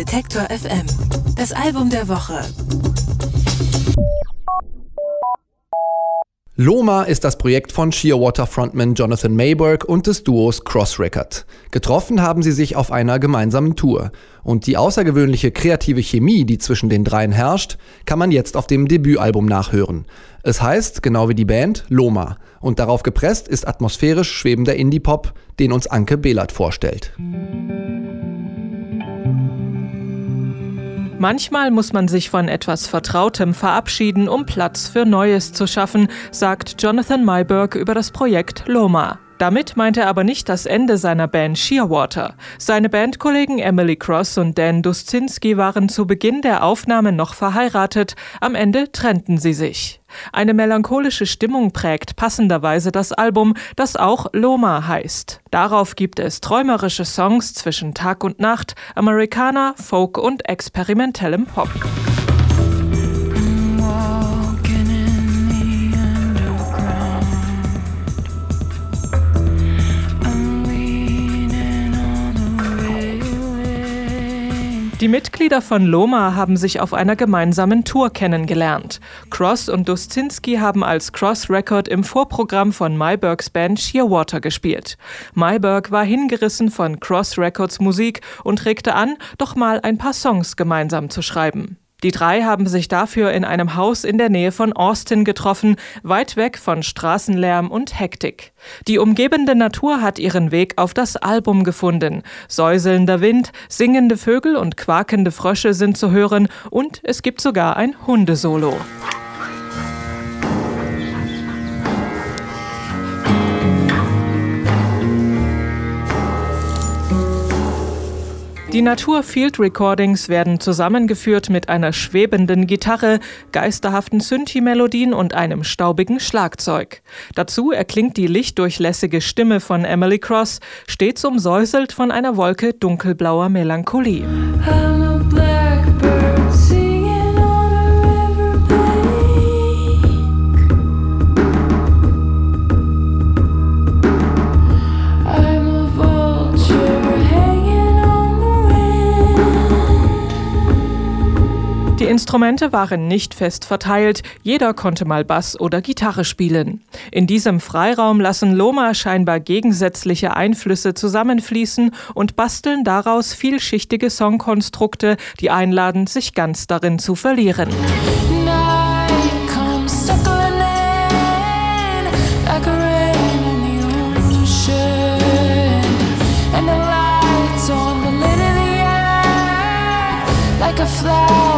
Detektor FM. Das Album der Woche. Loma ist das Projekt von Shearwater Frontman Jonathan Mayberg und des Duos Cross Record. Getroffen haben sie sich auf einer gemeinsamen Tour. Und die außergewöhnliche kreative Chemie, die zwischen den dreien herrscht, kann man jetzt auf dem Debütalbum nachhören. Es heißt, genau wie die Band, Loma. Und darauf gepresst ist atmosphärisch schwebender Indie-Pop, den uns Anke Behlert vorstellt. Manchmal muss man sich von etwas Vertrautem verabschieden, um Platz für Neues zu schaffen, sagt Jonathan Mayberg über das Projekt Loma. Damit meint er aber nicht das Ende seiner Band Shearwater. Seine Bandkollegen Emily Cross und Dan Duszinski waren zu Beginn der Aufnahmen noch verheiratet, am Ende trennten sie sich. Eine melancholische Stimmung prägt passenderweise das Album, das auch Loma heißt. Darauf gibt es träumerische Songs zwischen Tag und Nacht, Amerikaner, Folk und experimentellem Pop. Die Mitglieder von Loma haben sich auf einer gemeinsamen Tour kennengelernt. Cross und Dustinski haben als Cross Record im Vorprogramm von Mybergs Band Shearwater gespielt. Myberg war hingerissen von Cross Records Musik und regte an, doch mal ein paar Songs gemeinsam zu schreiben. Die drei haben sich dafür in einem Haus in der Nähe von Austin getroffen, weit weg von Straßenlärm und Hektik. Die umgebende Natur hat ihren Weg auf das Album gefunden. Säuselnder Wind, singende Vögel und quakende Frösche sind zu hören und es gibt sogar ein Hundesolo. Die Natur Field Recordings werden zusammengeführt mit einer schwebenden Gitarre, geisterhaften Synthi-Melodien und einem staubigen Schlagzeug. Dazu erklingt die lichtdurchlässige Stimme von Emily Cross, stets umsäuselt von einer Wolke dunkelblauer Melancholie. Die Instrumente waren nicht fest verteilt, jeder konnte mal Bass oder Gitarre spielen. In diesem Freiraum lassen Loma scheinbar gegensätzliche Einflüsse zusammenfließen und basteln daraus vielschichtige Songkonstrukte, die einladen, sich ganz darin zu verlieren. like a flower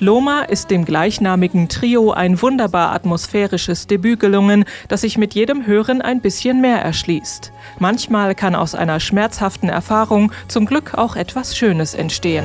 Loma ist dem gleichnamigen Trio ein wunderbar atmosphärisches Debüt gelungen, das sich mit jedem Hören ein bisschen mehr erschließt. Manchmal kann aus einer schmerzhaften Erfahrung zum Glück auch etwas Schönes entstehen.